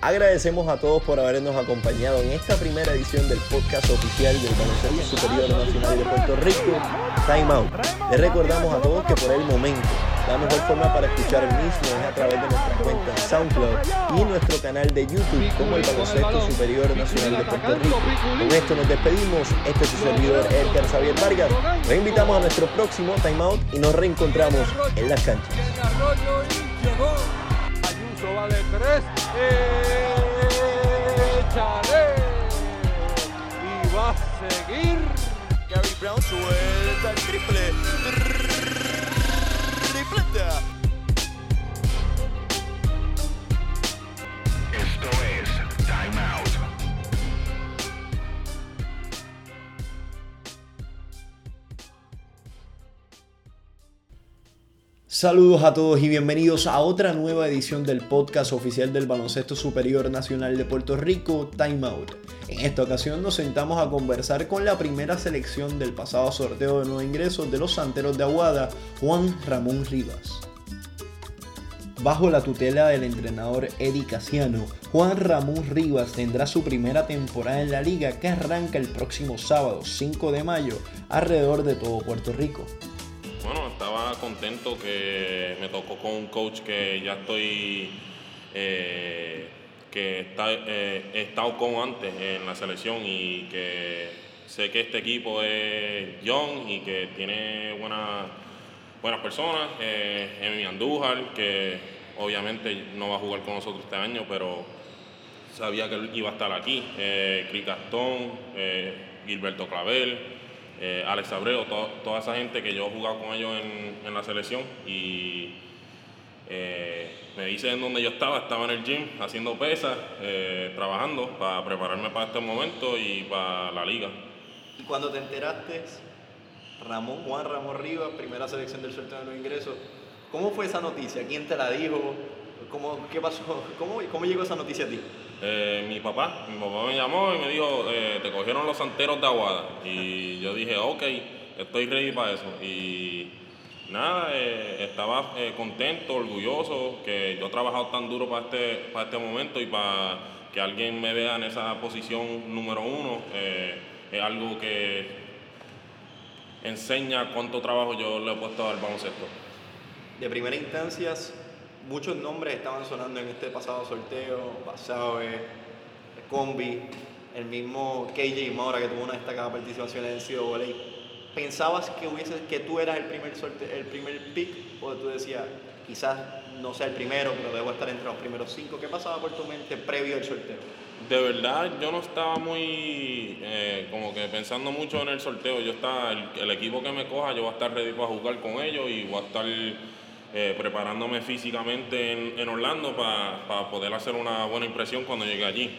Agradecemos a todos por habernos acompañado en esta primera edición del podcast oficial del Baloncesto Superior Nacional de Puerto Rico, Time Out. Les recordamos a todos que por el momento la mejor forma para escuchar el mismo es a través de nuestra cuenta SoundCloud y nuestro canal de YouTube como el Baloncesto Superior Nacional de Puerto Rico. Con esto nos despedimos. Este es su servidor Edgar Xavier Vargas. Los invitamos a nuestro próximo Time Out y nos reencontramos en las canchas. Va de tres. Échale. Y va a seguir. Gary Brown suelta el triple. Tripleta. Saludos a todos y bienvenidos a otra nueva edición del podcast oficial del Baloncesto Superior Nacional de Puerto Rico, Time Out. En esta ocasión nos sentamos a conversar con la primera selección del pasado sorteo de nuevos ingresos de los Santeros de Aguada, Juan Ramón Rivas. Bajo la tutela del entrenador Eddie Casiano, Juan Ramón Rivas tendrá su primera temporada en la liga que arranca el próximo sábado 5 de mayo alrededor de todo Puerto Rico. Contento que me tocó con un coach que ya estoy, eh, que está, eh, he estado con antes en la selección y que sé que este equipo es young y que tiene buena, buenas personas. Eh, Emi Andújar, que obviamente no va a jugar con nosotros este año, pero sabía que él iba a estar aquí. Eh, Cris Gastón, eh, Gilberto Clavel eh, Alex Abreu, to- toda esa gente que yo he jugado con ellos en, la selección y eh, me dice en donde yo estaba, estaba en el gym haciendo pesas, eh, trabajando para prepararme para este momento y para la liga. Y cuando te enteraste, Ramón, Juan Ramón Rivas, primera selección del sorteo de los ingresos, ¿cómo fue esa noticia? ¿Quién te la dijo? ¿Cómo, ¿Qué pasó? ¿Cómo, cómo llegó esa noticia a ti? Eh, mi papá, mi papá me llamó y me dijo, eh, te cogieron los santeros de Aguada. Y yo dije, ok, estoy ready para eso. Y nada, eh, estaba contento, orgulloso, que yo he trabajado tan duro para este, para este momento y para que alguien me vea en esa posición número uno. es algo que enseña cuánto trabajo yo le he puesto al baloncesto. De primera instancia, muchos nombres estaban sonando en este pasado sorteo, Basabe, Combi, el mismo KJ Mora que tuvo una destacada participación en el NCAA. ¿Pensabas que, hubiese, que tú eras el primer, sorte- el primer pick o tú decías, quizás no sea el primero, pero debo estar entre los primeros cinco? ¿Qué pasaba por tu mente previo al sorteo? De verdad, yo no estaba muy, eh, como que pensando mucho en el sorteo. Yo estaba, el, el equipo que me coja, yo voy a estar ready para jugar con ellos y voy a estar eh, preparándome físicamente en, en Orlando para poder hacer una buena impresión cuando llegue allí.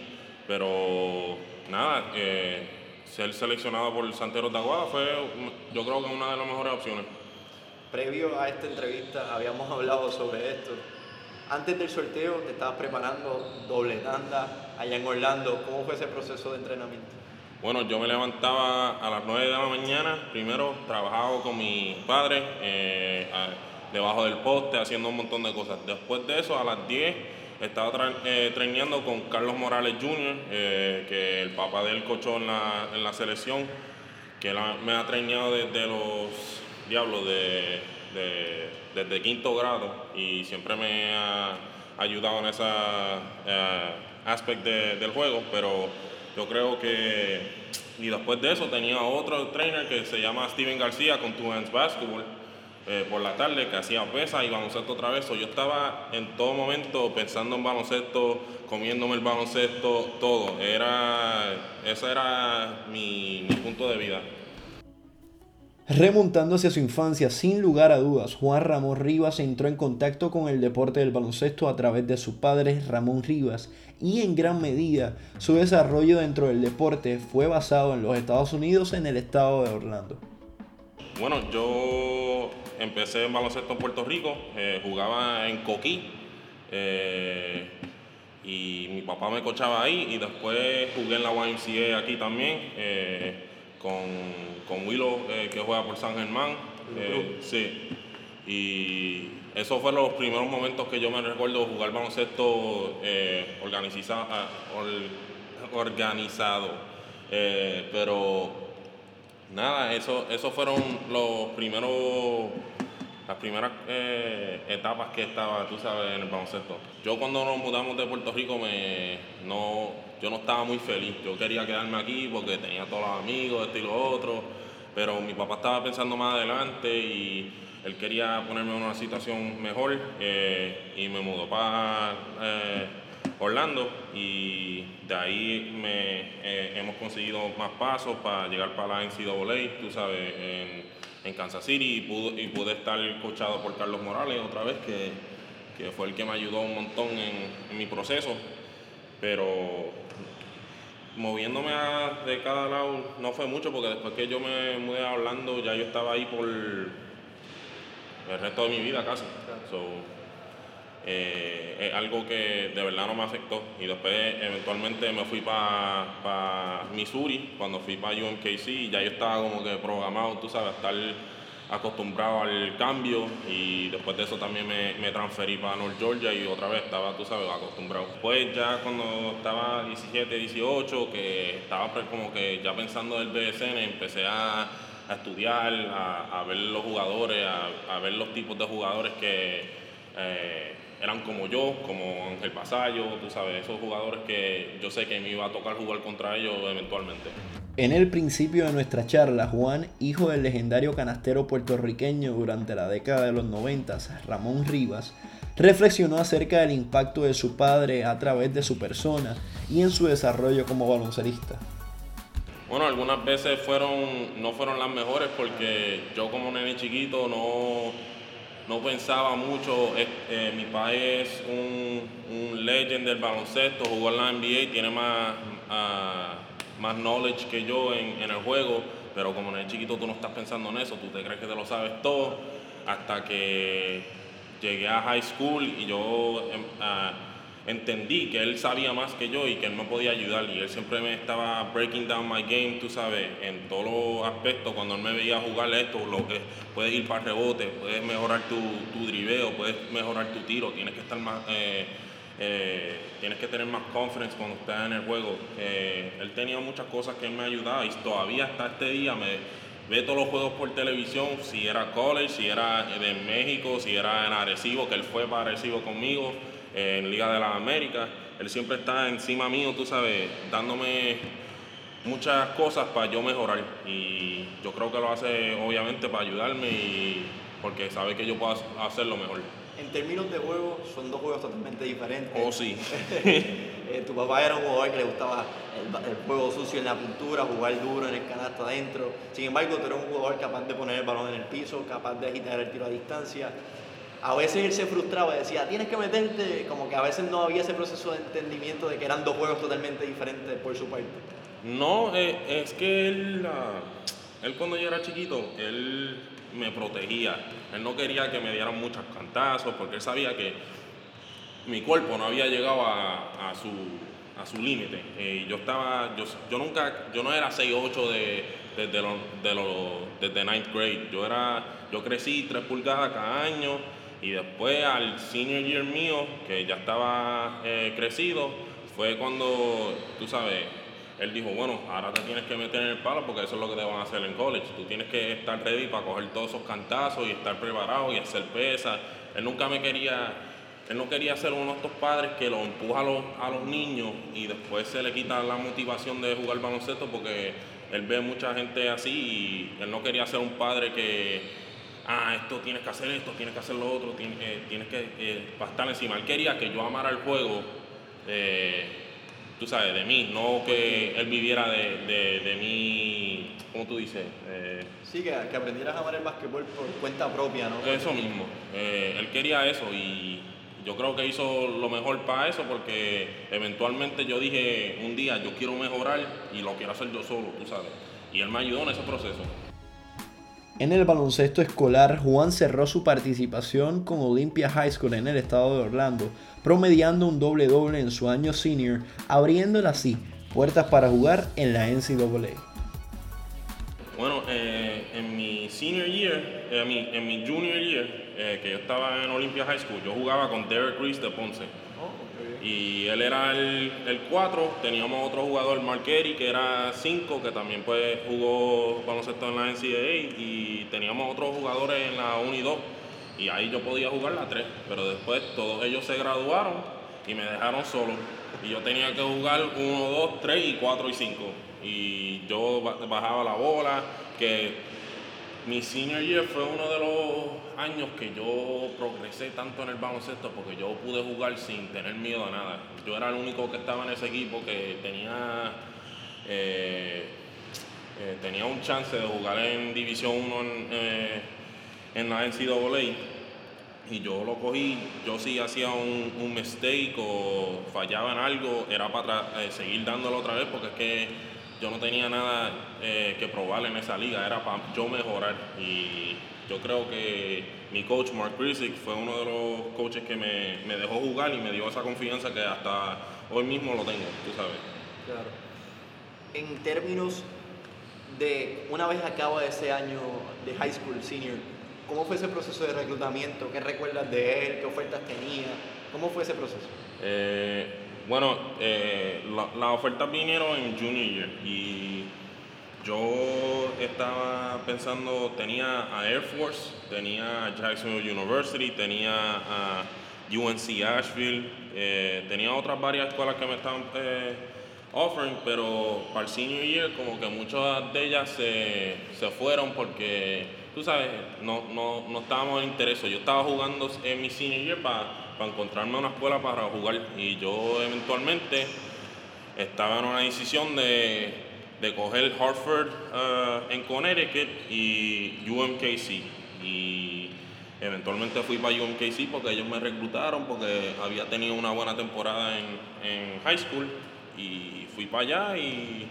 Pero nada, eh, ser seleccionado por Santeros de Aguada fue, mm, yo creo que una de las mejores opciones. Previo a esta entrevista habíamos hablado sobre esto. Antes del sorteo te estabas preparando doble tanda allá en Orlando. ¿Cómo fue ese proceso de entrenamiento? Bueno, yo me levantaba a las 9 de la mañana, primero trabajaba con mi padre eh, a- debajo del poste haciendo un montón de cosas. Después de eso, a las 10 estaba tra- eh, con Carlos Morales Jr., eh, que el papá de él cochó en la, en la selección, que me ha traineado desde los diablos de, de- desde quinto grado y siempre me ha ayudado en ese aspecto de- del juego, pero yo creo que y después de eso tenía otro trainer que se llama Steven García con Two Hands Basketball eh, por la tarde que hacía pesa y baloncesto otra vez. Yo estaba en todo momento pensando en baloncesto, comiéndome el baloncesto, todo. Era, ese era mi, mi punto de vida. Remontando hacia su infancia, sin lugar a dudas, Juan Ramón Rivas entró en contacto con el deporte del baloncesto a través de su padre Ramón Rivas y en gran medida su desarrollo dentro del deporte fue basado en los Estados Unidos en el estado de Orlando. Bueno, yo empecé en baloncesto en Puerto Rico, eh, jugaba en Coquí eh, y mi papá me cochaba ahí y después jugué en la YMCA aquí también eh, con, con Willow que juega por San Germán. sí. Y Esos fueron los primeros momentos que yo me recuerdo jugar baloncesto organiza- ah, or- organizado. Pero nada, eso, esos fueron los primeros, las primeras eh, etapas que estaba, tú sabes, en el baloncesto. Yo cuando nos mudamos de Puerto Rico, me, no, yo no estaba muy feliz. Yo quería quedarme aquí porque tenía todos los amigos, esto y lo otro. Pero mi papá estaba pensando más adelante y él quería ponerme en una situación mejor eh, y me mudó para eh, Orlando y de ahí me, eh, hemos conseguido más pasos para llegar para la NCAA, tú sabes, en, en Kansas City y pude, y pude estar coachado por Carlos Morales otra vez, que, que fue el que me ayudó un montón en, en mi proceso, pero moviéndome a- de cada lado no fue mucho porque después que yo me mudé a Orlando ya yo estaba ahí por el resto de mi vida casi. So, eh, es algo que de verdad no me afectó. Y después eventualmente me fui para Missouri, cuando fui para UMKC, y ya yo estaba como que programado, tú sabes, a estar acostumbrado al cambio y después de eso también me, me transferí para North Georgia y otra vez estaba, tú sabes, acostumbrado. Después ya cuando estaba 17, 18, que estaba pre- como que ya pensando del BSN, empecé a, a estudiar, a, a ver los jugadores, a, a ver los tipos de jugadores que eh, eran como yo, como Ángel Pasallo, tú sabes, esos jugadores que yo sé que me iba a tocar jugar contra ellos eventualmente. En el principio de nuestra charla, Juan, hijo del legendario canastero puertorriqueño durante la década de los 90, Ramón Rivas, reflexionó acerca del impacto de su padre a través de su persona y en su desarrollo como baloncelista. Bueno, algunas veces fueron, no fueron las mejores porque yo como nene chiquito no, no pensaba mucho. Eh, eh, mi padre es un, legend del baloncesto, jugó en la NBA, tiene más, ah, más knowledge que yo en, en el juego, pero como nene chiquito tú no estás pensando en eso, tú te crees que te lo sabes todo, hasta que llegué a high school y yo... em, ah, entendí que él sabía más que yo y que él me podía ayudar y él siempre me estaba breaking down my game, tú sabes, en todos los aspectos, cuando él me veía jugar esto, lo que puedes ir para rebote, puedes mejorar tu, tu driveo, puedes mejorar tu tiro, tienes que estar más, eh, eh, tienes que tener más confidence cuando estás en el juego. Eh, él tenía muchas cosas que él me ayudaba y todavía hasta este día me ve todos los juegos por televisión, si era college, si era de México, si era en Arecibo, que él fue para Arecibo conmigo, en Liga de las Américas. Él siempre está encima mío, tú sabes, dándome muchas cosas para yo mejorar. Y yo creo que lo hace obviamente para ayudarme y porque sabe que yo puedo hacerlo mejor. En términos de juego, son dos juegos totalmente diferentes. Oh, sí. Eh, tu papá era un jugador que le gustaba el, el juego sucio en la pintura, jugar duro en el canasto adentro. Sin embargo, tú eres un jugador capaz de poner el balón en el piso, capaz de agitar el tiro a distancia. A veces él se frustraba y decía, tienes que meterte, como que a veces no había ese proceso de entendimiento de que eran dos juegos totalmente diferentes por su parte. No, eh, es que él, ah, él cuando yo era chiquito, él me protegía. Él no quería que me dieran muchos cantazos porque él sabía que mi cuerpo no había llegado a, a su, a su límite. Eh, yo estaba, yo, yo nunca, yo no era 6'8 de, desde, los, de desde ninth grade. Yo era, yo crecí 3 pulgadas cada año y después al senior year mío, que ya estaba eh, crecido, fue cuando, tú sabes, él dijo, bueno, ahora te tienes que meter en el palo porque eso es lo que te van a hacer en college. Tú tienes que estar ready para coger todos esos cantazos y estar preparado y hacer pesas. Él nunca me quería, él no quería ser uno de estos padres que lo empuja a los, a los niños y después se le quita la motivación de jugar baloncesto porque él ve mucha gente así y él no quería ser un padre que, ah, esto tienes que hacer esto, tienes que hacer lo otro, tienes, eh, tienes que eh, estar encima. Él quería que yo amara el juego. eh, tú sabes, de mí, no que él viviera de, de, de mí, ¿cómo tú dices? Eh, Sí, que, que aprendieras a amar el básquetbol por cuenta propia, ¿no? eso mismo, él quería eso y yo creo que hizo lo mejor para eso porque eventualmente yo dije un día, yo quiero mejorar y lo quiero hacer yo solo, tú sabes. Y él me ayudó en ese proceso. En el baloncesto escolar, Juan cerró su participación con Olympia High School en el estado de Orlando, promediando un doble doble en su año senior, abriéndole así puertas para jugar en la NCAA. Bueno, eh, en mi senior year, eh, en mi junior year, eh, que yo estaba en Olympia High School, yo jugaba con Derek Reese de Ponce. Y él era el 4, teníamos otro jugador, Mark Eddy, que era 5, que también pues jugó baloncesto en la NCAA, y teníamos otros jugadores en la 1 y 2, y ahí yo podía jugar la 3, pero después todos ellos se graduaron y me dejaron solo, y yo tenía que jugar 1, 2, 3 y 4 y 5, y yo ba- bajaba la bola, que mi senior year fue uno de los años que yo progresé tanto en el baloncesto porque yo pude jugar sin tener miedo a nada. Yo era el único que estaba en ese equipo que tenía, eh, eh, tenía un chance de jugar en División 1 en, eh, en la NCAA. Y yo lo cogí, yo si hacía un, un mistake o fallaba en algo, era para eh, seguir dándolo otra vez porque es que yo no tenía nada eh, que probar en esa liga, era para yo mejorar. Y yo creo que mi coach Mark Grisick fue uno de los coaches que me, me dejó jugar y me dio esa confianza que hasta hoy mismo lo tengo, tú sabes. Claro. En términos de una vez acaba ese año de high school senior, ¿cómo fue ese proceso de reclutamiento? ¿Qué recuerdas de él? ¿Qué ofertas tenía? ¿Cómo fue ese proceso? Eh, bueno, eh, la- las ofertas vinieron en Junior Year y yo estaba pensando, tenía a Air Force, tenía a Jacksonville University, tenía a UNC Asheville, eh, tenía otras varias escuelas que me estaban eh, offering, pero para el senior year como que muchas de ellas se, se fueron porque, tú sabes, no, no, no estábamos en interés. Yo estaba jugando en mi senior year para encontrarme una escuela para jugar y yo eventualmente estaba en una decisión de, de coger Hartford eh, en Connecticut y UMKC. Y eventualmente fui para UMKC porque ellos me reclutaron porque había tenido una buena temporada en, en high school. Y fui para allá y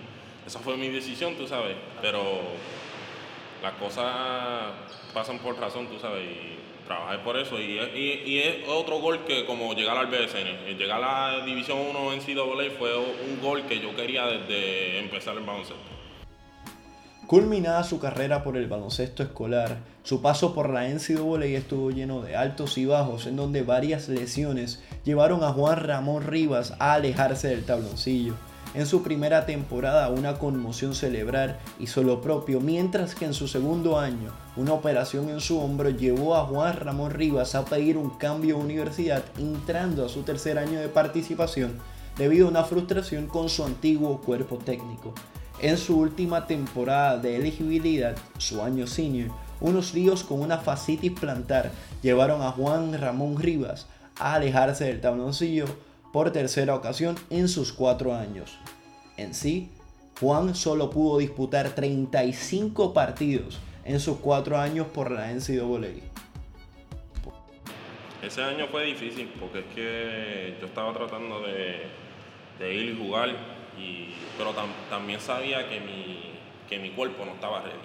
esa fue mi decisión, tú sabes. Pero las cosas pasan por razón, tú sabes, trabajé por eso. Y, y- y es otro gol que como llegar al BSN, llegar a la División 1 en fue un gol que yo quería desde empezar el baloncesto. Culminada su carrera por el baloncesto escolar, su paso por la NCAA estuvo lleno de altos y bajos en donde varias lesiones llevaron a Juan Ramón Rivas a alejarse del tabloncillo. En su primera temporada una conmoción cerebral hizo lo propio, mientras que en su segundo año una operación en su hombro llevó a Juan Ramón Rivas a pedir un cambio de universidad entrando a su tercer año de participación debido a una frustración con su antiguo cuerpo técnico. En su última temporada de elegibilidad, su año senior, unos líos con una fascitis plantar llevaron a Juan Ramón Rivas a alejarse del tabloncillo por tercera ocasión en sus cuatro años. En sí, Juan solo pudo disputar 35 partidos en sus cuatro años por la NCAA. Ese año fue difícil porque es que yo estaba tratando de, ir y jugar, y, pero tam- también sabía que mi, que mi cuerpo no estaba ready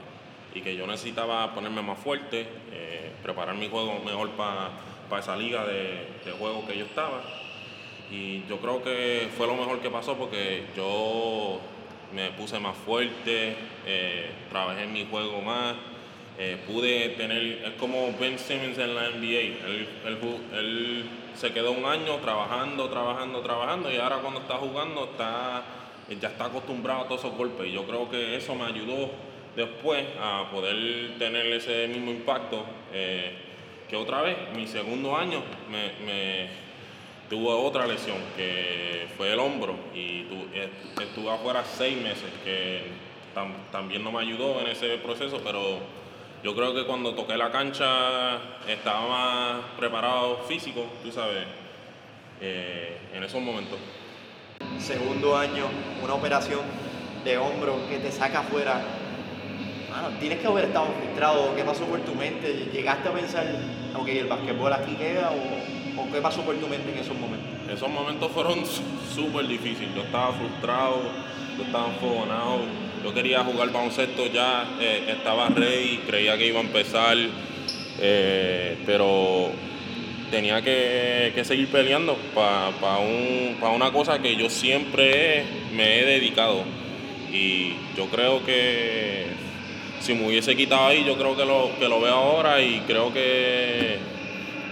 y que yo necesitaba ponerme más fuerte, eh, preparar mi juego mejor para esa liga de, de juego que yo estaba. Y yo creo que fue lo mejor que pasó porque yo me puse más fuerte, eh, trabajé en mi juego más, eh, pude tener, es como Ben Simmons en la NBA, él, él se quedó un año trabajando, trabajando, trabajando y ahora cuando está jugando está, ya está acostumbrado a todos esos golpes y yo creo que eso me ayudó después a poder tener ese mismo impacto eh, que otra vez, mi segundo año me tuve otra lesión que fue el hombro y tu- est- estuve afuera seis meses que tam- también no me ayudó en ese proceso, pero yo creo que cuando toqué la cancha estaba más preparado físico, tú sabes, eh, en esos momentos. Segundo año, una operación de hombro que te saca afuera. Mano, tienes que haber estado frustrado. ¿Qué pasó por tu mente? ¿Llegaste a pensar, ok, el basquetbol aquí queda? ¿O, qué pasó por tu mente en esos momentos? Esos momentos fueron súper difíciles. Yo estaba frustrado, yo estaba enfogonado. Yo quería jugar baloncesto ya, eh, estaba ready, creía que iba a empezar, eh, pero tenía que, seguir peleando para un, pa una cosa que yo siempre me he dedicado. Y yo creo que si me hubiese quitado ahí, yo creo que lo, que lo veo ahora y creo que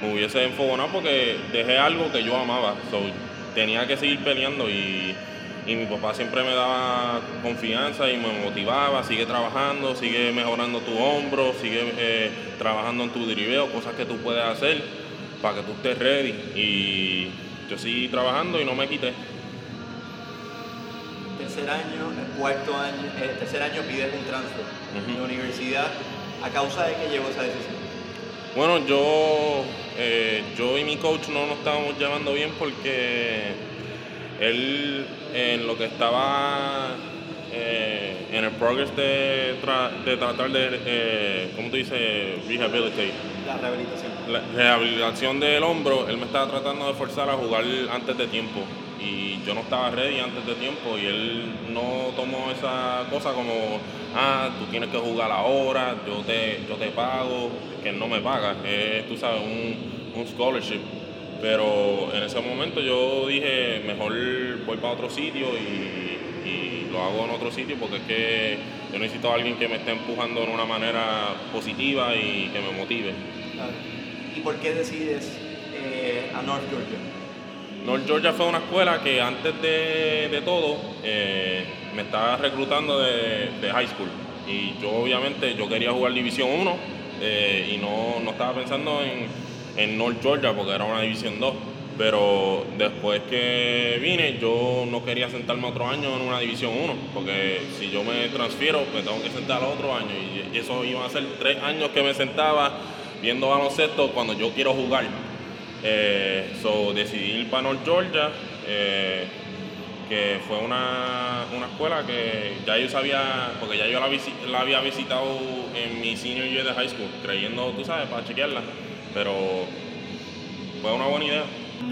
me hubiese enfogonado porque dejé algo que yo amaba. Tenía que seguir peleando y, y mi papá siempre me daba confianza y me motivaba, sigue trabajando, sigue mejorando tu hombro, sigue eh, trabajando en tu driveo, cosas que tú puedes hacer para que tú estés ready. Y yo seguí trabajando y no me quité. Tercer año, cuarto año, el tercer año pides un transfer de la universidad. ¿A causa de qué llegó esa decisión? Bueno, yo, eh, yo y mi coach no nos estábamos llevando bien porque él en lo que estaba eh, en el progress de, tra- de tratar de, eh, ¿cómo tú dices? Rehabilitate. La rehabilitación. La rehabilitación del hombro, él me estaba tratando de forzar a jugar antes de tiempo. Y yo no estaba ready antes de tiempo y él no tomó esa cosa como, ah, tú tienes que jugar ahora, yo te, yo te pago, que no me paga, es, tú sabes, un, un scholarship. Pero en ese momento yo dije, mejor voy para otro sitio y, lo hago en otro sitio porque es que yo necesito a alguien que me esté empujando de una manera positiva y que me motive. ¿Y por qué decides eh, a North Georgia? North Georgia fue una escuela que antes de, todo eh, me estaba reclutando de, high school. Y yo obviamente yo quería jugar División 1 eh, y no, no estaba pensando en, en North Georgia porque era una División 2. Pero después que vine yo no quería sentarme otro año en una División 1 porque si yo me transfiero me tengo que sentar otro año y eso iban a ser tres años que me sentaba viendo baloncesto cuando yo quiero jugar. Eh, so decidí ir para North Georgia, eh, que fue una, una escuela que ya yo sabía, porque ya yo la, visi- la había visitado en mi senior year de high school, creyendo, tú sabes, para chequearla, pero fue una buena idea.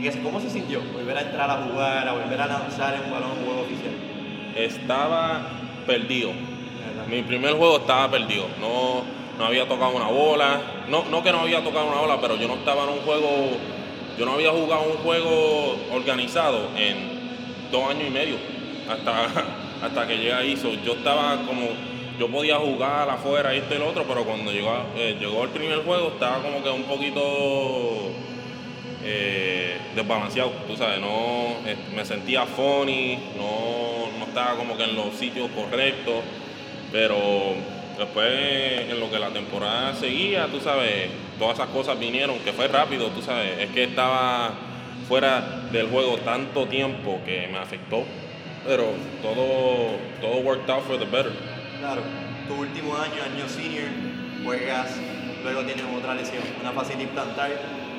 Y ¿Cómo se sintió volver a entrar a jugar, a volver a lanzar en un balón un juego oficial? Estaba perdido. Mi primer juego estaba perdido. No, no había tocado una bola. No, no que no había tocado una bola, pero yo no estaba en un juego. Yo no había jugado un juego organizado en dos años y medio. Hasta, hasta que llegué ahí. So, yo estaba como. Yo podía jugar afuera, esto y lo otro, pero cuando llegó, eh, llegó el primer juego estaba como que un poquito eh, desbalanceado, tú sabes, no, eh, me sentía funny, no, no estaba como que en los sitios correctos, pero después en lo que la temporada seguía, tú sabes, todas esas cosas vinieron, que fue rápido, tú sabes, es que estaba fuera del juego tanto tiempo que me afectó, pero todo, todo worked out for the better. Claro, tu último año, año senior, juegas, luego tienes otra lesión, una fascitis plantar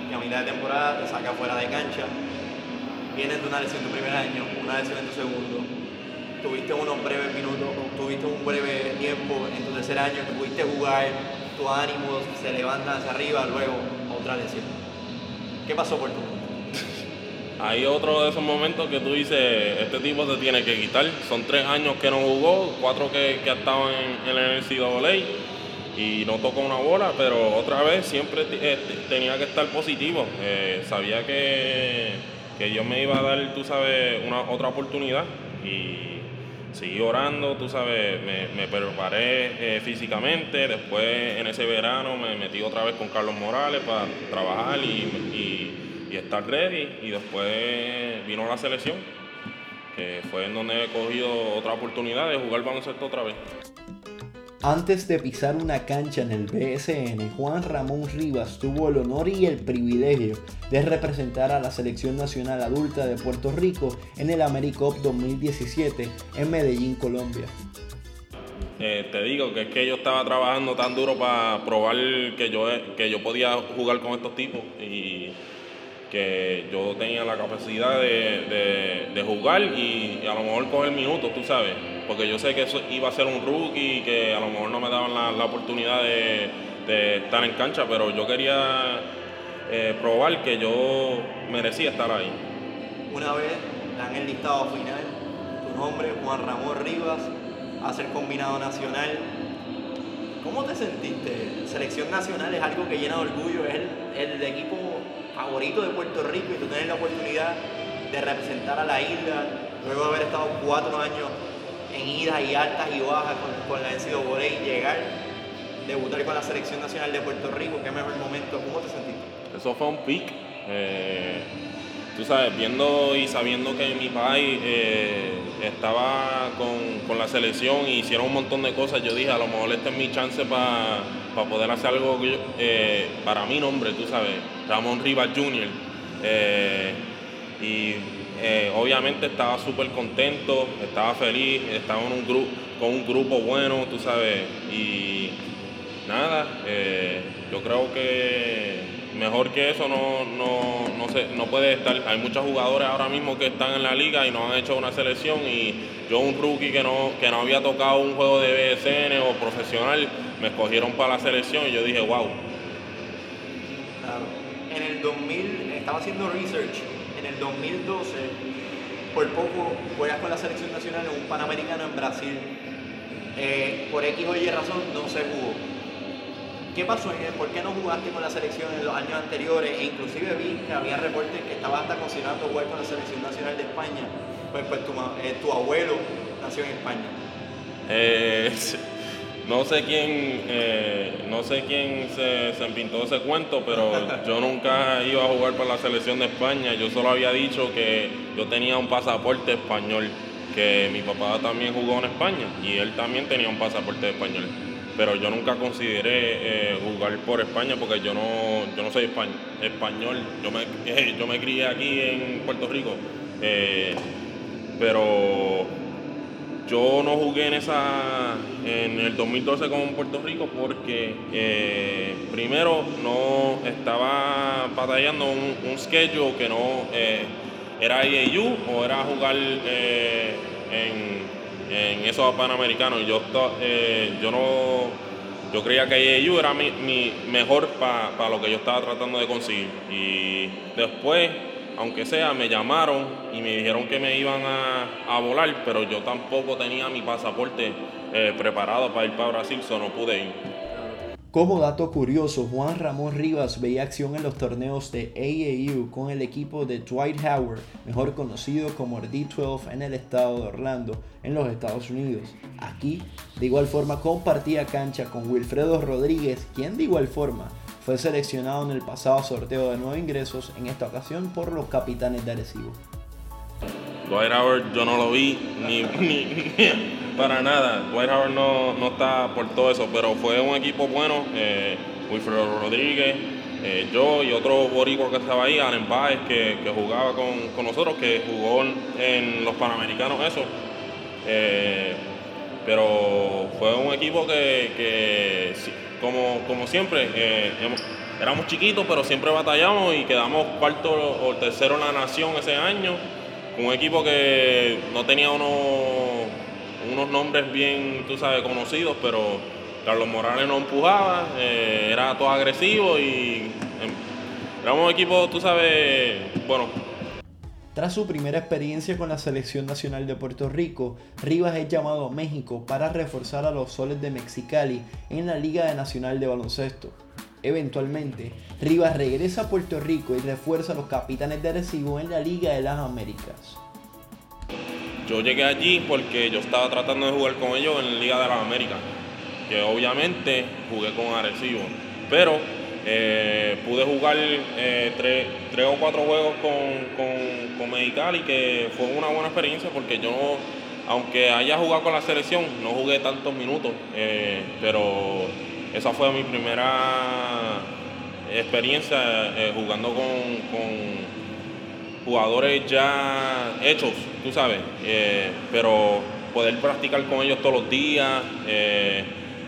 que a mitad de temporada te saca fuera de cancha. Vienes de una lesión tu primer año, una lesión en tu segundo. Tuviste unos breves minutos, tuviste un breve tiempo en tu tercer año que pudiste jugar, tus ánimos se levantan hacia arriba, luego otra lesión. ¿Qué pasó por tu? Hay otro de esos momentos que tú dices, este tipo se tiene que quitar. Son tres años que no jugó, cuatro que, que estado en, en el NCAA y no tocó una bola, pero otra vez siempre eh, te- tenía que estar positivo. Eh, sabía que, que Dios me iba a dar, tú sabes, una otra oportunidad y seguí orando, tú sabes, me, preparé eh, físicamente. Después en ese verano me metí otra vez con Carlos Morales para trabajar y, y- y estar ready. Y después vino la selección, que fue en donde he cogido otra oportunidad de jugar baloncesto otra vez. Antes de pisar una cancha en el BSN, Juan Ramón Rivas tuvo el honor y el privilegio de representar a la Selección Nacional Adulta de Puerto Rico en el AmeriCup 2017 en Medellín, Colombia. Eh, te digo que es que yo estaba trabajando tan duro para probar que yo, que yo podía jugar con estos tipos y que yo tenía la capacidad de, de- jugar y, a lo mejor coger minutos, tú sabes, porque yo sé que eso iba a ser un rookie y que a lo mejor no me daban la, la oportunidad de, de estar en cancha, pero yo quería eh, probar que yo merecía estar ahí. Una vez dan el listado final, tu nombre, Juan Ramón Rivas, a ser combinado nacional. ¿Cómo te sentiste? Selección nacional es algo que llena de orgullo, es el, el equipo favorito de Puerto Rico y tú tienes la oportunidad de representar a la isla, luego de haber estado cuatro años en idas y altas y bajas con, con la NCAA y llegar debutar con la selección nacional de Puerto Rico, qué mejor momento, ¿cómo te sentiste? Eso fue un pick. eh, tú sabes, viendo y sabiendo que mi país eh, estaba con, con la selección y hicieron un montón de cosas, yo dije, a lo mejor esta es mi chance para poder hacer algo eh, para mi nombre, tú sabes, Ramón Rivas Jr. Eh, y eh, obviamente estaba súper contento, estaba feliz, estaba en un grupo, con un grupo bueno, tú sabes, y nada, yo creo que mejor que eso no, no, no, se- no puede estar. Hay muchos jugadores ahora mismo que están en la liga y no han hecho una selección y yo un rookie que no, que no había tocado un juego de BSN o profesional, me escogieron para la selección y yo dije, wow, Claro. En el 2000, estaba haciendo research, en el 2012, por poco juegas con la selección nacional en un Panamericano en Brasil. Eh, por X o Y razón no se jugó. ¿Qué pasó? él? ¿Por qué no jugaste con la selección en los años anteriores? E inclusive vi que había reportes que estaba hasta considerando jugar con la selección nacional de España. Pues, pues tu, eh, tu abuelo nació en España. Eh, no sé quién, eh, no sé quién se, se pintó ese cuento, pero yo nunca iba a jugar para la selección de España. Yo solo había dicho que yo tenía un pasaporte español, que mi papá también jugó en España y él también tenía un pasaporte español. Pero yo nunca consideré eh, jugar por España porque yo no, yo no soy españ- español. Yo me, yo me crié aquí en Puerto Rico. eh, pero yo no jugué en esa en el 2012 con Puerto Rico porque eh, primero no estaba batallando un, schedule que no eh, era IAU o era jugar eh, en, en esos panamericanos. Yo to- eh, yo no yo creía que IAU era mi, mi mejor para lo que yo estaba tratando de conseguir y después aunque sea, me llamaron y me dijeron que me iban a, a volar, pero yo tampoco tenía mi pasaporte eh, preparado para ir para Brasil, so no pude ir. Como dato curioso, Juan Ramón Rivas veía acción en los torneos de AAU con el equipo de Dwight Howard, mejor conocido como el D12 en el estado de Orlando, en los Estados Unidos. Aquí, de igual forma, compartía cancha con Wilfredo Rodríguez, quien de igual forma fue seleccionado en el pasado sorteo de nueve ingresos, en esta ocasión por los capitanes de Arecibo. Dwight Howard yo no lo vi ni, ni- para nada. Dwight Howard no, no está por todo eso, pero fue un equipo bueno. Eh, Wilfredo Rodríguez, eh, yo y otro boricua que estaba ahí, Allen Páez, que, que jugaba con, con nosotros, que jugó en, en los Panamericanos, eso. Eh, pero fue un equipo que, que sí, como, como siempre, eh, éramos chiquitos, pero siempre batallamos y quedamos cuarto o tercero en la nación ese año. Un equipo que no tenía unos, unos nombres bien, tú sabes, conocidos, pero Carlos Morales no empujaba, eh, era todo agresivo y em, éramos un equipo, tú sabes, bueno, Tras su primera experiencia con la selección nacional de Puerto Rico, Rivas es llamado a México para reforzar a los soles de Mexicali en la Liga Nacional de Baloncesto. Eventualmente, Rivas regresa a Puerto Rico y refuerza a los capitanes de Arecibo en la Liga de las Américas. Yo llegué allí porque yo estaba tratando de jugar con ellos en la Liga de las Américas, que obviamente jugué con Arecibo, pero eh, pude jugar eh, tres, tres o cuatro juegos con, con, con Mexicali, que fue una buena experiencia porque yo, aunque haya jugado con la selección, no jugué tantos minutos, eh, pero esa fue mi primera experiencia jugando con- jugadores ya hechos, tú sabes, pero poder practicar con ellos todos los días,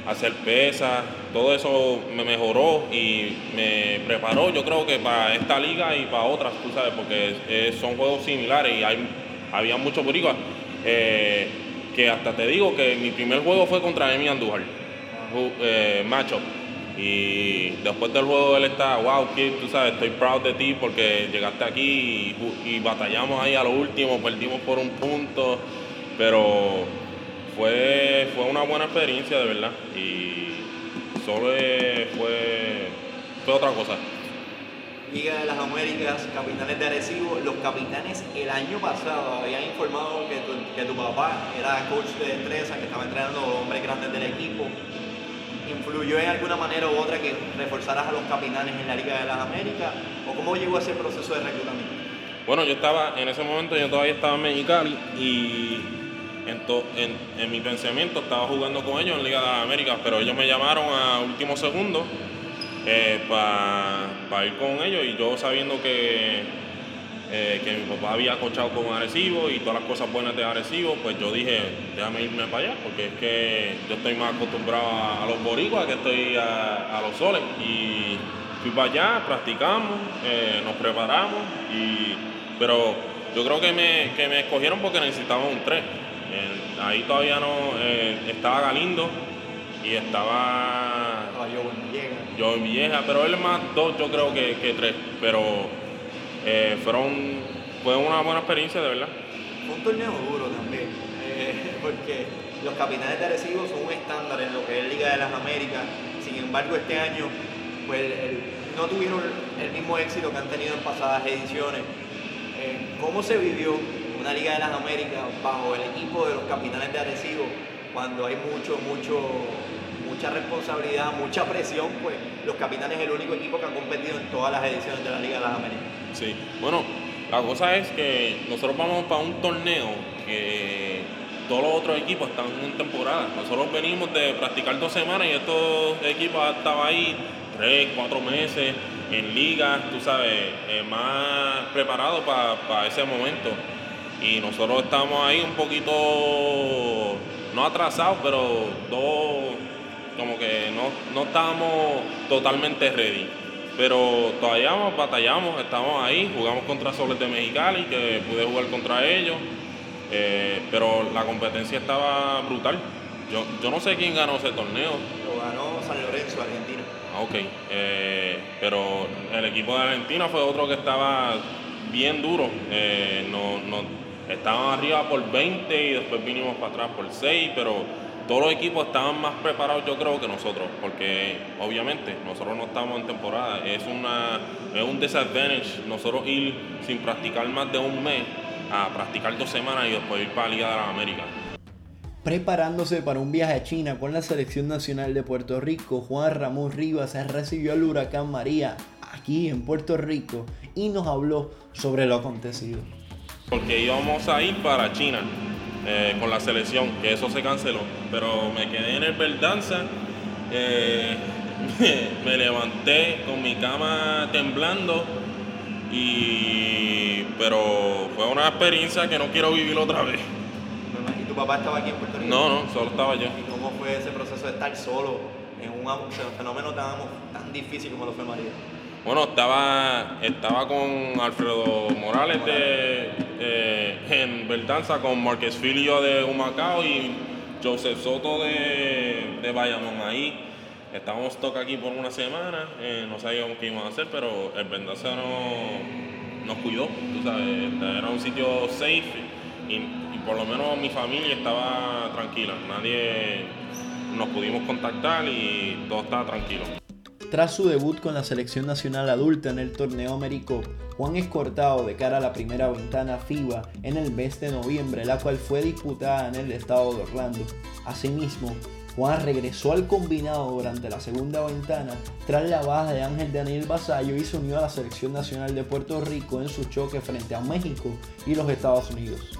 hacer pesas, todo eso me mejoró y me preparó, yo creo que para esta liga y para otras, tú sabes, porque son juegos similares y hay, había muchos boricuas eh, que hasta te digo que mi primer juego fue contra Emi Andújar, eh, matchup. Y después del juego él está, wow, kid, tú sabes, estoy proud de ti porque llegaste aquí y, y batallamos ahí a lo último, perdimos por un punto, pero fue, fue una buena experiencia de verdad. Y solo fue, fue otra cosa. Liga de las Américas, capitanes de Arecibo. Los capitanes el año pasado habían informado que tu, que tu papá era coach de destreza, que estaba entrenando hombres grandes del equipo. influyó en alguna manera u otra que reforzaras a los capitanes en la Liga de las Américas? ¿O cómo llegó ese proceso de reclutamiento? Bueno, yo estaba, en ese momento yo todavía estaba en Mexicali y en, en, mi pensamiento estaba jugando con ellos en Liga de las Américas, pero ellos me llamaron a último segundo para ir con ellos y yo sabiendo que, eh, que mi papá había cochado con Arecibo y todas las cosas buenas de Arecibo, pues yo dije, déjame irme para allá, porque es que yo estoy más acostumbrado a, los boricuas que estoy a, a los soles. Y fui para allá, practicamos, eh, nos preparamos, y, pero yo creo que me, que me escogieron porque necesitaban un 3. ahí todavía no, eh, estaba Galindo y estaba yo en Vieja, pero él más dos, yo creo que, que tres. Pero eh, fueron, fue una buena experiencia, de verdad. Fue un torneo duro también, eh, porque los capitanes de Arecibo son un estándar en lo que es Liga de las Américas. Sin embargo, este año pues, el- no tuvieron el mismo éxito que han tenido en pasadas ediciones. Eh, ¿Cómo se vivió una Liga de las Américas bajo el equipo de los capitanes de Arecibo cuando hay mucho, mucho, mucha responsabilidad, mucha presión? Pues los capitanes es el único equipo que ha competido en todas las ediciones de la Liga de las Américas. Sí. Bueno, la cosa es que nosotros vamos para un torneo que todos los otros equipos están en temporada. Nosotros venimos de practicar dos semanas y estos equipos estaban ahí tres, cuatro meses en ligas, tú sabes, eh, más preparados para ese momento. Y nosotros estamos ahí un poquito, no atrasados, pero dos, como que no, no estábamos totalmente ready. Pero todavía batallamos, estamos ahí, jugamos contra Soles de Mexicali, que pude jugar contra ellos, eh, pero la competencia estaba brutal. Yo, yo no sé quién ganó ese torneo, Lo ganó San Lorenzo, Argentina. Ah, ok, eh, pero el equipo de Argentina fue otro que estaba bien duro. eh, no, no, estaban arriba por 20 y después vinimos para atrás por 6, pero todos los equipos estaban más preparados yo creo que nosotros, porque obviamente nosotros no estamos en temporada. Es, una, es un disadvantage nosotros ir sin practicar más de un mes a practicar dos semanas y después ir para la Liga de las Américas. Preparándose para un viaje a China con la selección nacional de Puerto Rico, Juan Ramón Rivas recibió al huracán María aquí en Puerto Rico y nos habló sobre lo acontecido. Porque íbamos a ir para China eh, con la selección, que eso se canceló. Pero me quedé en el Verdanza, eh, me levanté con mi cama temblando, y, pero fue una experiencia que no quiero vivir otra vez. ¿Y tu papá estaba aquí en Puerto Rico? No, no, solo estaba yo. ¿Y cómo fue ese proceso de estar solo en un fenómeno tan, tan difícil como lo fue María? Bueno, estaba, estaba con Alfredo Morales de, eh, en Verdanza, con Marquez Filio de Humacao y Joseph Soto de, de Bayamón ahí. Estábamos toca aquí por una semana, eh, no sabíamos qué íbamos a hacer, pero el Verdanza no, nos cuidó, este, era un sitio safe y por lo menos mi familia estaba tranquila, nadie nos pudimos contactar y todo estaba tranquilo. Tras su debut con la selección nacional adulta en el torneo Americop, Juan es cortado de cara a la primera ventana FIBA en el mes de noviembre, la cual fue disputada en el estado de Orlando. Asimismo, Juan regresó al combinado durante la segunda ventana tras la baja de Ángel Daniel Basayo y se unió a la selección nacional de Puerto Rico en su choque frente a México y los Estados Unidos.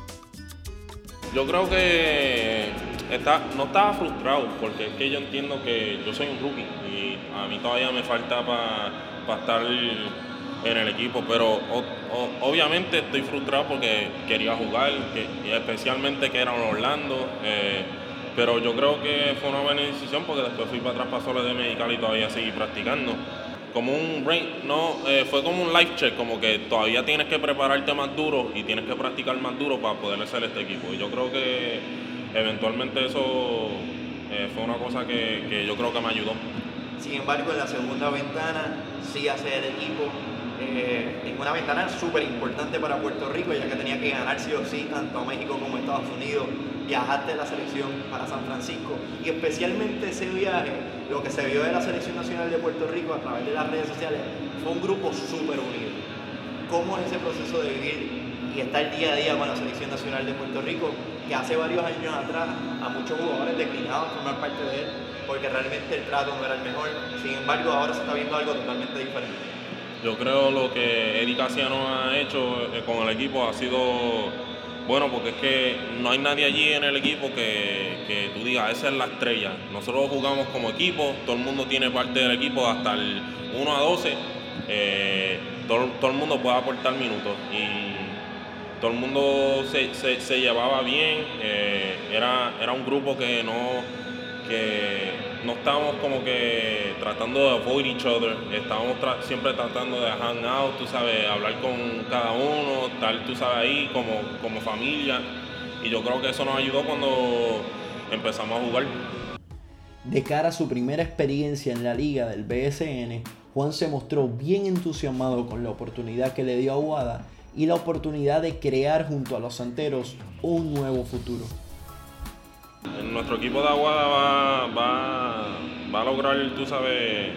Yo creo que está, no estaba frustrado porque es que yo entiendo que yo soy un rookie y a mí todavía me falta para estar en el equipo, pero obviamente estoy frustrado porque quería jugar, que, especialmente que era Orlando, eh, pero yo creo que fue una buena decisión porque después fui para atrás para Soles de Medical y todavía seguí practicando. Como un brain, no, eh, fue como un life check, como que todavía tienes que prepararte más duro y tienes que practicar más duro para poder hacer este equipo. Y yo creo que eventualmente eso eh, fue una cosa que, que yo creo que me ayudó. Sin embargo, en la segunda ventana sí hace el equipo. eh, en una ventana súper importante para Puerto Rico, ya que tenía que ganar sí o sí tanto a México como a Estados Unidos. Viajaste de la selección para San Francisco y especialmente ese viaje, lo que se vio de la selección nacional de Puerto Rico a través de las redes sociales, fue un grupo súper unido. ¿Cómo es ese proceso de vivir y estar día a día con la selección nacional de Puerto Rico, que hace varios años atrás a muchos jugadores declinaban formar parte de él? porque realmente el trato no era el mejor. Sin embargo, ahora se está viendo algo totalmente diferente. Yo creo lo que Eddie Casiano ha hecho eh, con el equipo ha sido bueno porque es que no hay nadie allí en el equipo que, que tú digas, esa es la estrella. Nosotros jugamos como equipo, todo el mundo tiene parte del equipo hasta el 1 a 12. eh, todo, todo el mundo puede aportar minutos y todo el mundo se, se- se llevaba bien. eh, era, era un grupo que no, que no estábamos como que tratando de avoid each other, estábamos siempre tratando de hang out, tú sabes, hablar con cada uno, estar, tú sabes, ahí como, como familia. Y yo creo que eso nos ayudó cuando empezamos a jugar. De cara a su primera experiencia en la liga del BSN, Juan se mostró bien entusiasmado con la oportunidad que le dio a Aguada y la oportunidad de crear junto a los Santeros un nuevo futuro. Nuestro equipo de Aguada va, va, va a lograr, tú sabes,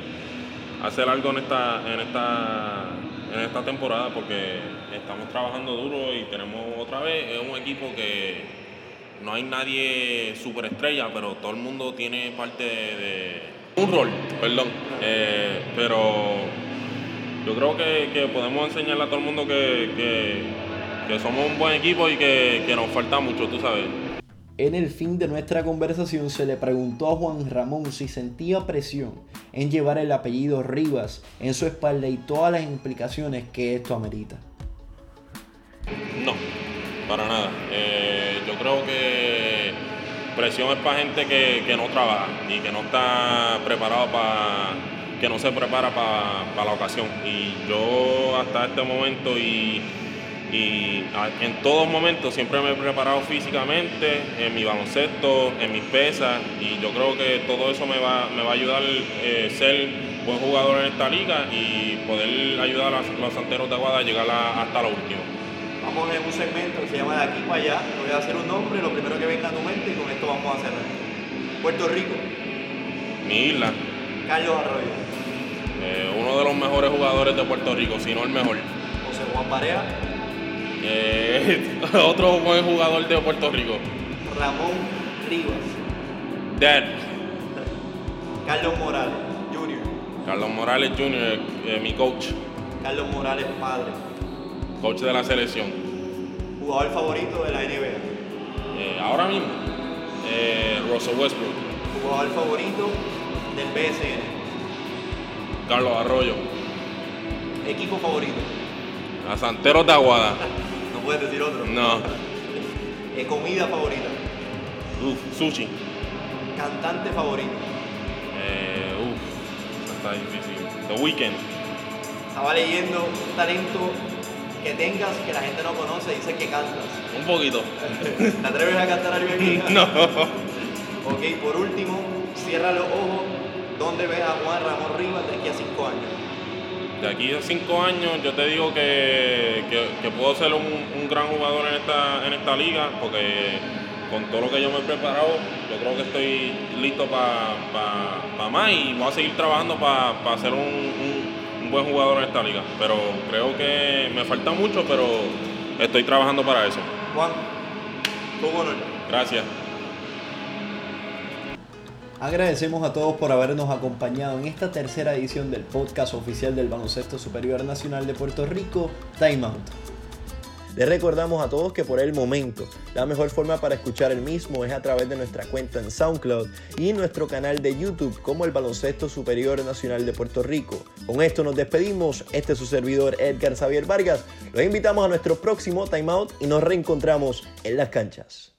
hacer algo en esta, en esta, en esta temporada porque estamos trabajando duro y tenemos otra vez, es un equipo que no hay nadie superestrella, pero todo el mundo tiene parte de, un rol, perdón. Eh, pero yo creo que, que podemos enseñarle a todo el mundo que, que- que somos un buen equipo y que, que nos falta mucho, tú sabes. En el fin de nuestra conversación se le preguntó a Juan Ramón si sentía presión en llevar el apellido Rivas en su espalda y todas las implicaciones que esto amerita. No, para nada. Eh, yo creo que presión es para gente que, que no trabaja y que no está preparado para, que no se prepara para la ocasión. Y yo hasta este momento y, y a- en todos momentos siempre me he preparado físicamente, en mi baloncesto, en mis pesas, y yo creo que todo eso me va, me va a ayudar a ser buen jugador en esta liga y poder ayudar a los santeros de Aguada a llegar a- hasta lo último. Vamos en un segmento que se llama De aquí para allá. Voy a hacer un nombre, lo primero que venga a tu mente y con esto vamos a cerrar. Puerto Rico, Mi isla, Carlos Arroyo, eh, uno de los mejores jugadores de Puerto Rico, si no el mejor. José Juan Barea, Eh, otro buen jugador de Puerto Rico. Ramón Rivas, Dad, Carlos Morales, Jr., Carlos Morales Jr., eh, mi coach, Carlos Morales Padre, coach de la selección. jugador favorito de la NBA, ahora mismo, Russell Westbrook, jugador favorito del BSN, Carlos Arroyo, equipo favorito, a Santeros de Aguada. no puedes decir otro, No, Eh, comida favorita, uf, sushi. cantante favorito. Eh, uf, está difícil. The Weeknd. Estaba leyendo un talento que tengas que la gente no conoce, dice que cantas. Un poquito. ¿Te atreves a cantar algo aquí? No. Ok, por último, cierra los ojos. ¿Dónde ves a Juan Ramón Rivas de aquí a cinco años? De aquí a cinco años yo te digo que, que- que puedo ser un, un gran jugador en esta, en esta liga porque con todo lo que yo me he preparado, yo creo que estoy listo para más y voy a seguir trabajando para ser un, un- un buen jugador en esta liga. Pero creo que me falta mucho, pero estoy trabajando para eso. Juan, un honor. Gracias. Agradecemos a todos por habernos acompañado en esta tercera edición del podcast oficial del Baloncesto Superior Nacional de Puerto Rico, Time Out. Les recordamos a todos que por el momento la mejor forma para escuchar el mismo es a través de nuestra cuenta en SoundCloud y nuestro canal de YouTube como el Baloncesto Superior Nacional de Puerto Rico. Con esto nos despedimos. Este es su servidor Edgar Xavier Vargas. Los invitamos a nuestro próximo Time Out y nos reencontramos en las canchas.